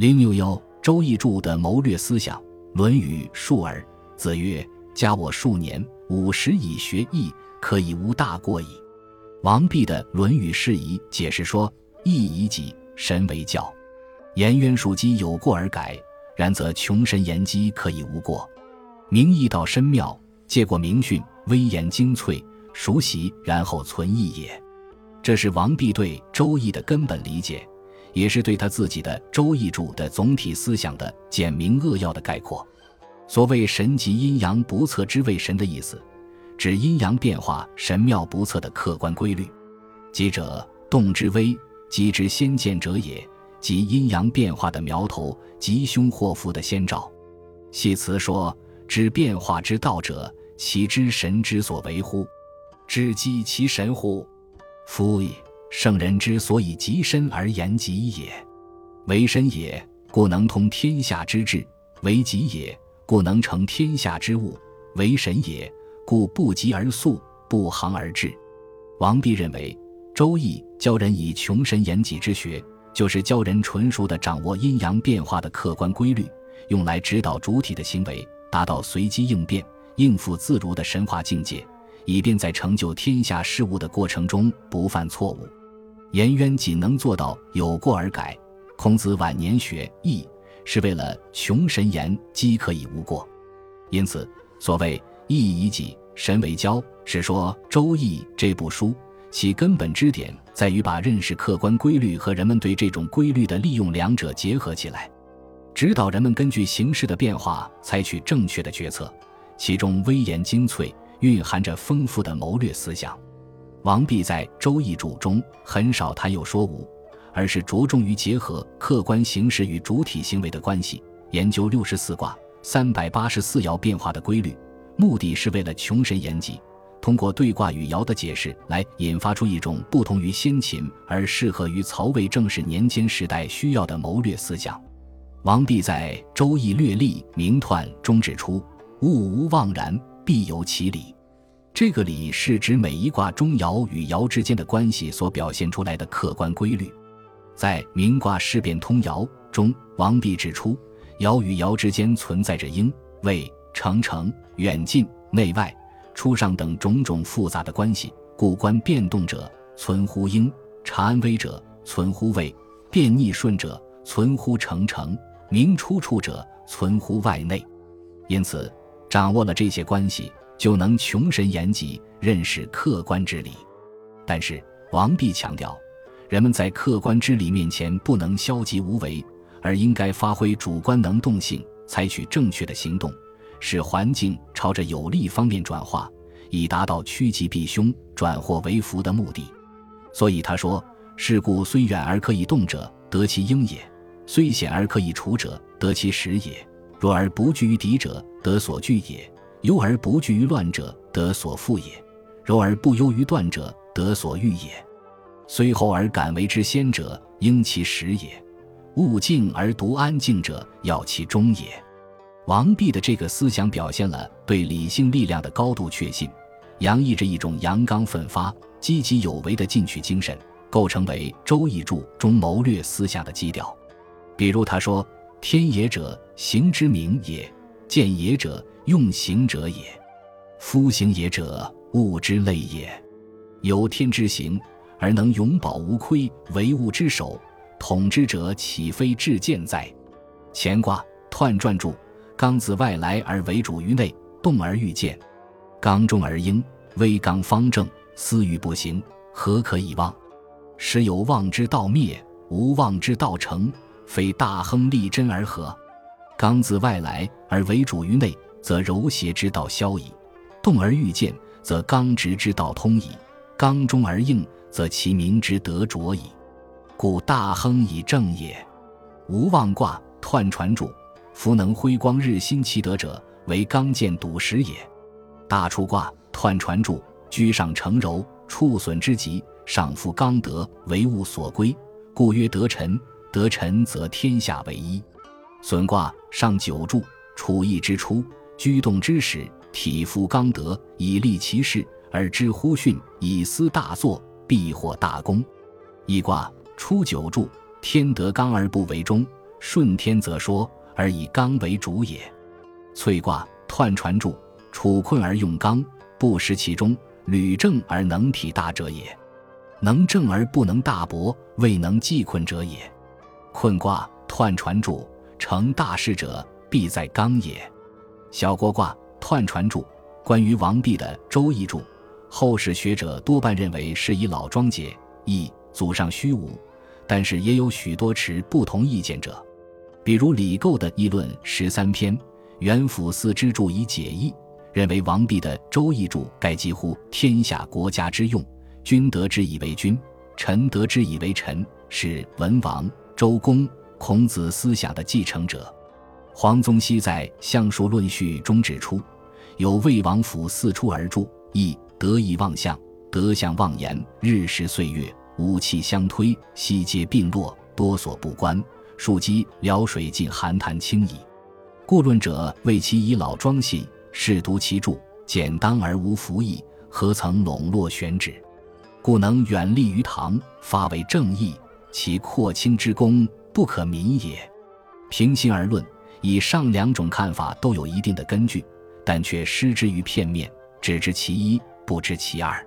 零六幺，周易注的谋略思想，《论语·述而》子曰：“加我数年，五十以学易，可以无大过矣。”王弼的《论语释疑》解释说：“易以己，神为教。颜渊数机有过而改，然则穷神言机可以无过。明义道深妙，借过明训，微言精粹，熟习然后存义也。”这是王弼对《周易》的根本理解，也是对他自己的《周易注》的总体思想的简明扼要的概括。所谓“神即阴阳不测之谓神”的意思，指阴阳变化神妙不测的客观规律。吉者动之微，吉之先见者也，即阴阳变化的苗头，吉凶祸福的先兆。系辞说：“知变化之道者，其知神之所为乎？知机其神乎？”夫也，圣人之所以极深而言极也。为深也，故能通天下之志；为极也，故能成天下之物；为神也，故不疾而速，不航而至。王弼认为，《周易》教人以穷神言己之学，就是教人纯熟地掌握阴阳变化的客观规律，用来指导主体的行为，达到随机应变、应付自如的神话境界。以便在成就天下事物的过程中不犯错误，颜渊仅能做到有过而改。孔子晚年学易，是为了穷神言饥可以无过。因此，所谓易以己，神为教，是说《周易》这部书其根本支点在于把认识客观规律和人们对这种规律的利用两者结合起来，指导人们根据形势的变化采取正确的决策，其中微言精粹。蕴含着丰富的谋略思想。王弼在《周易注》中很少谈有说无，而是着重于结合客观形势与主体行为的关系，研究六十四卦、三百八十四爻变化的规律，目的是为了穷神言己，通过对卦与爻的解释来引发出一种不同于先秦而适合于曹魏正始年间时代需要的谋略思想。王弼在《周易略历明彖》中指出：“物无妄然。”必有其理，这个理是指每一卦中爻与爻之间的关系所表现出来的客观规律。在《明卦事变通爻》中，王弼指出，爻与爻之间存在着应、位、成、成、远近、内外、出上等种种复杂的关系。故观变动者，存乎应；察安危者，存乎位；变逆顺者，存乎成成；明出处者，存乎外内。因此。掌握了这些关系，就能穷神言己，认识客观之理。但是王弼强调，人们在客观之理面前不能消极无为，而应该发挥主观能动性，采取正确的行动，使环境朝着有利方面转化，以达到趋吉避凶、转祸为福的目的。所以他说：“事故虽远而可以动者，得其应也；虽险而可以除者，得其时也。”若而不惧于敌者，得所惧也；忧而不惧于乱者，得所复也；柔而不忧于断者，得所欲也。虽厚而敢为之先者，应其实也；物静而独安静者，要其终也。王弼的这个思想表现了对理性力量的高度确信，洋溢着一种阳刚奋发、积极有为的进取精神，构成为《周易注》中谋略思想的基调。比如他说。天也者，行之名也；见也者，用行者也。夫行也者，物之类也。有天之行，而能永保无亏，为物之首，统之者岂非至见哉？乾卦彖传注：刚自外来而为主于内，动而欲见。刚中而应，微刚方正，思欲不行，何可以忘？时有忘之道灭，无忘之道成。非大亨利贞而和，刚自外来而为主于内，则柔邪之道消矣；动而欲见，则刚直之道通矣；刚中而应，则其民之得着矣。故大亨以正也。无妄卦彖传注：夫能辉光日新其德者，为刚健笃实也。大出卦彖传注：居上成柔，处损之极，上复刚德，为物所归，故曰得臣。得臣则天下为一。损卦上九柱，处义之初，居动之始，体肤刚德，以立其事，而知乎训，以思大作，必获大功。一卦初九柱，天德刚而不为中，顺天则说，而以刚为主也。翠卦彖传注，处困而用刚，不失其中，履正而能体大者也。能正而不能大博，未能济困者也。困卦彖传注，成大事者，必在刚也。小国卦彖传注，关于王弼的《周易注》，后世学者多半认为是以老庄解易，祖上虚无，但是也有许多持不同意见者，比如李构的《议论十三篇》，元辅四之注以解义，认为王弼的《周易注》盖几乎天下国家之用。君得之以为君，臣得之以为臣，是文王、周公、孔子思想的继承者。黄宗羲在《相术论序》中指出，有魏王府四出而著，亦得意忘相，得相忘言，日食岁月，五气相推，悉皆并落，多所不观，庶几潦水尽寒潭清矣。故论者谓其以老庄信，试读其著，简当而无浮意，何曾笼络选旨？故能远立于唐，发为正义，其扩清之功不可泯也。平心而论，以上两种看法都有一定的根据，但却失之于片面，只知其一，不知其二。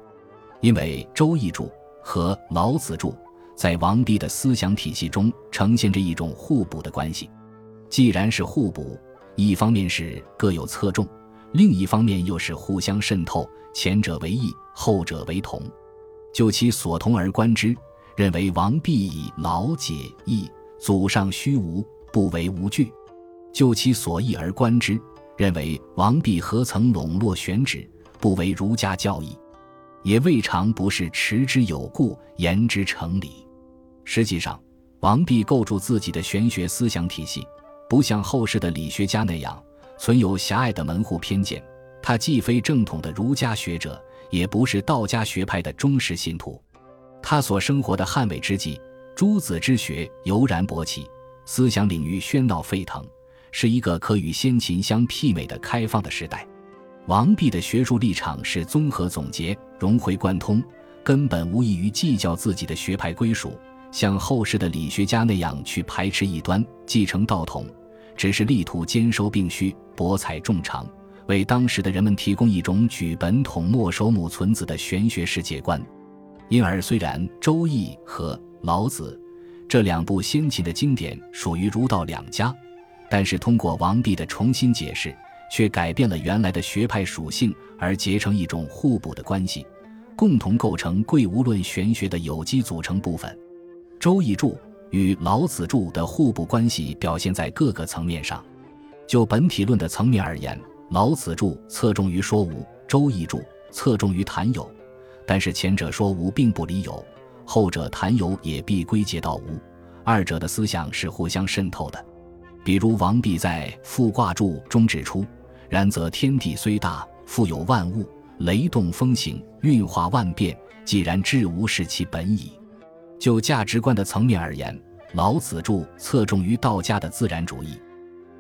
因为《周易注》和《老子注》在王弼的思想体系中呈现着一种互补的关系。既然是互补，一方面是各有侧重，另一方面又是互相渗透，前者为异，后者为同。就其所同而观之，认为王弼以老解义，祖上虚无，不为无据；就其所意而观之，认为王弼何曾笼络选旨，不为儒家教义，也未尝不是持之有故，言之成理。实际上，王弼构筑自己的玄学思想体系，不像后世的理学家那样存有狭隘的门户偏见，他既非正统的儒家学者。也不是道家学派的忠实信徒，他所生活的汉魏之际，诸子之学油然勃起，思想领域喧闹沸腾，是一个可与先秦相媲美的开放的时代。王弼的学术立场是综合总结、融会贯通，根本无异于计较自己的学派归属，像后世的理学家那样去排斥异端、继承道统，只是力图兼收并蓄、博采众长。为当时的人们提供一种举本统、没收母存子的玄学世界观，因而虽然《周易》和《老子》这两部先秦的经典属于儒道两家，但是通过王弼的重新解释，却改变了原来的学派属性，而结成一种互补的关系，共同构成贵无论玄学的有机组成部分。《周易注》与《老子注》的互补关系表现在各个层面上，就本体论的层面而言。老子注侧重于说无，周易注侧重于谈有，但是前者说无并不离有，后者谈有也必归结到无，二者的思想是互相渗透的。比如王弼在《复卦注》中指出：“然则天地虽大，富有万物，雷动风行，运化万变，既然至无是其本矣。”就价值观的层面而言，老子注侧重于道家的自然主义，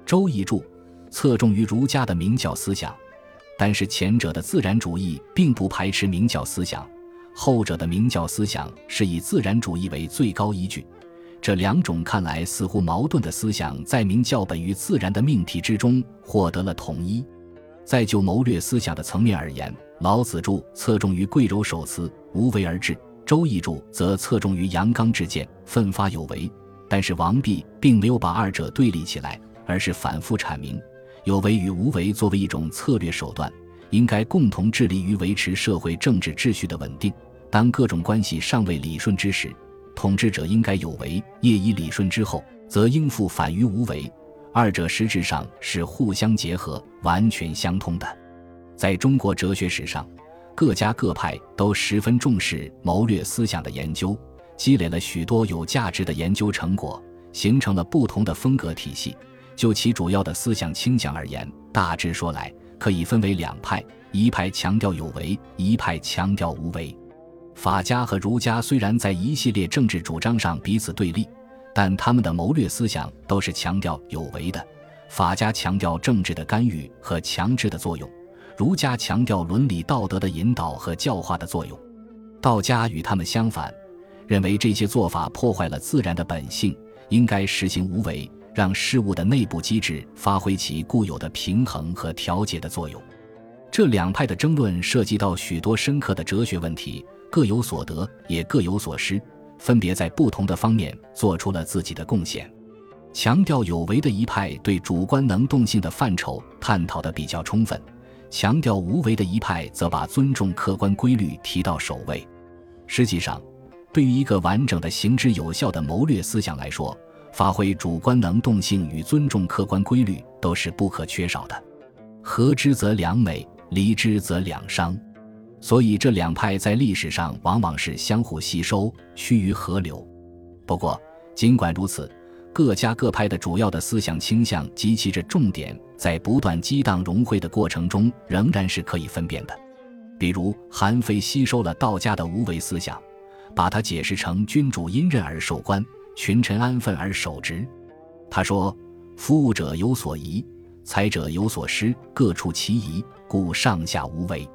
周易注。侧重于儒家的明教思想，但是前者的自然主义并不排斥明教思想，后者的明教思想是以自然主义为最高依据。这两种看来似乎矛盾的思想，在明教本与自然的命题之中获得了统一。在就谋略思想的层面而言，老子注侧重于贵柔守辞、无为而治；周易注则侧重于阳刚之健、奋发有为。但是王弼并没有把二者对立起来，而是反复阐明。有为与无为作为一种策略手段，应该共同致力于维持社会政治秩序的稳定。当各种关系尚未理顺之时，统治者应该有为；业已理顺之后，则应复反于无为。二者实质上是互相结合、完全相通的。在中国哲学史上，各家各派都十分重视谋略思想的研究，积累了许多有价值的研究成果，形成了不同的风格体系。就其主要的思想倾向而言，大致说来，可以分为两派：一派强调有为，一派强调无为。法家和儒家虽然在一系列政治主张上彼此对立，但他们的谋略思想都是强调有为的。法家强调政治的干预和强制的作用，儒家强调伦理道德的引导和教化的作用。道家与他们相反，认为这些做法破坏了自然的本性，应该实行无为。让事物的内部机制发挥其固有的平衡和调节的作用。这两派的争论涉及到许多深刻的哲学问题，各有所得，也各有所失，分别在不同的方面做出了自己的贡献。强调有为的一派对主观能动性的范畴探讨的比较充分，强调无为的一派则把尊重客观规律提到首位。实际上，对于一个完整的、行之有效的谋略思想来说，发挥主观能动性与尊重客观规律都是不可缺少的。合之则良美。离之则两伤，所以这两派在历史上往往是相互吸收、趋于河流。不过，尽管如此，各家各派的主要的思想倾向及其着重点在不断激荡融汇的过程中，仍然是可以分辨的。比如，韩非吸收了道家的无为思想，把它解释成君主因任而受官，群臣安分而守职。他说：“服务者有所宜。”才者有所失，各处其宜，故上下无为。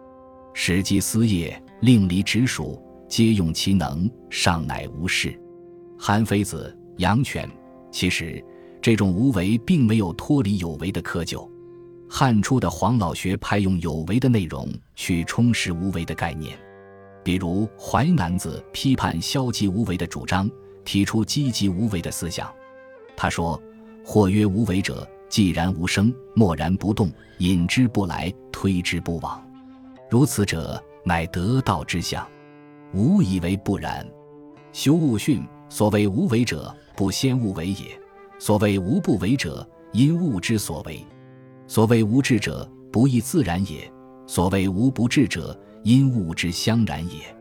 使祭司业，令离直属，皆用其能，上乃无事。韩非子、杨权。其实，这种无为并没有脱离有为的窠臼。汉初的黄老学派用有为的内容去充实无为的概念，比如《淮南子》批判消极无为的主张，提出积极无为的思想。他说：“或曰无为者。”既然无声，默然不动，引之不来，推之不往，如此者，乃得道之相。吾以为不然。修物训，所谓无为者，不先物为也；所谓无不为者，因物之所为；所谓无智者，不亦自然也；所谓无不智者，因物之相然也。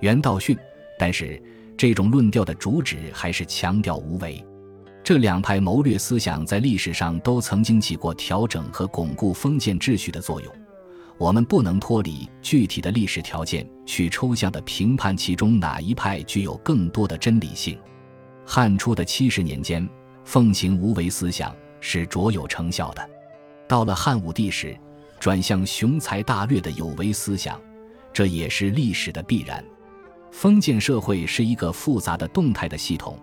原道训。但是，这种论调的主旨还是强调无为。这两派谋略思想在历史上都曾经起过调整和巩固封建秩序的作用。我们不能脱离具体的历史条件去抽象的评判其中哪一派具有更多的真理性。汉初的七十年间，奉行无为思想是卓有成效的。到了汉武帝时，转向雄才大略的有为思想，这也是历史的必然。封建社会是一个复杂的动态的系统。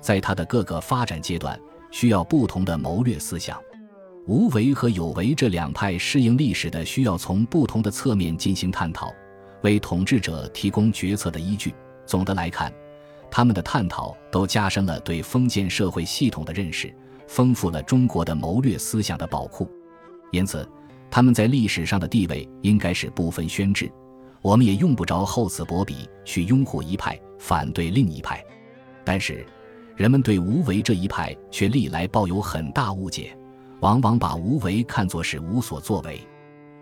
在它的各个发展阶段，需要不同的谋略思想。无为和有为这两派适应历史的需要，从不同的侧面进行探讨，为统治者提供决策的依据。总的来看，他们的探讨都加深了对封建社会系统的认识，丰富了中国的谋略思想的宝库。因此，他们在历史上的地位应该是不分宣制。我们也用不着厚此薄彼去拥护一派，反对另一派。但是。人们对无为这一派却历来抱有很大误解，往往把无为看作是无所作为。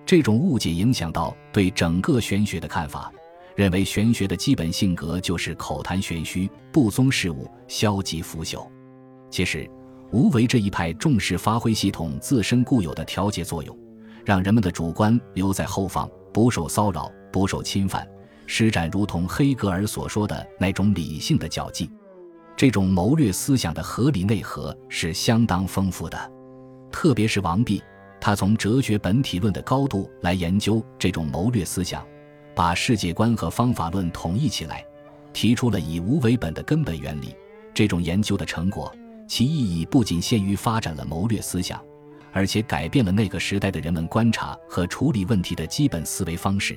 这种误解影响到对整个玄学的看法，认为玄学的基本性格就是口谈玄虚、不宗事物、消极腐朽。其实，无为这一派重视发挥系统自身固有的调节作用，让人们的主观留在后方，不受骚扰、不受侵犯，施展如同黑格尔所说的那种理性的脚迹。这种谋略思想的合理内核是相当丰富的，特别是王弼，他从哲学本体论的高度来研究这种谋略思想，把世界观和方法论统一起来，提出了以无为本的根本原理。这种研究的成果，其意义不仅限于发展了谋略思想，而且改变了那个时代的人们观察和处理问题的基本思维方式。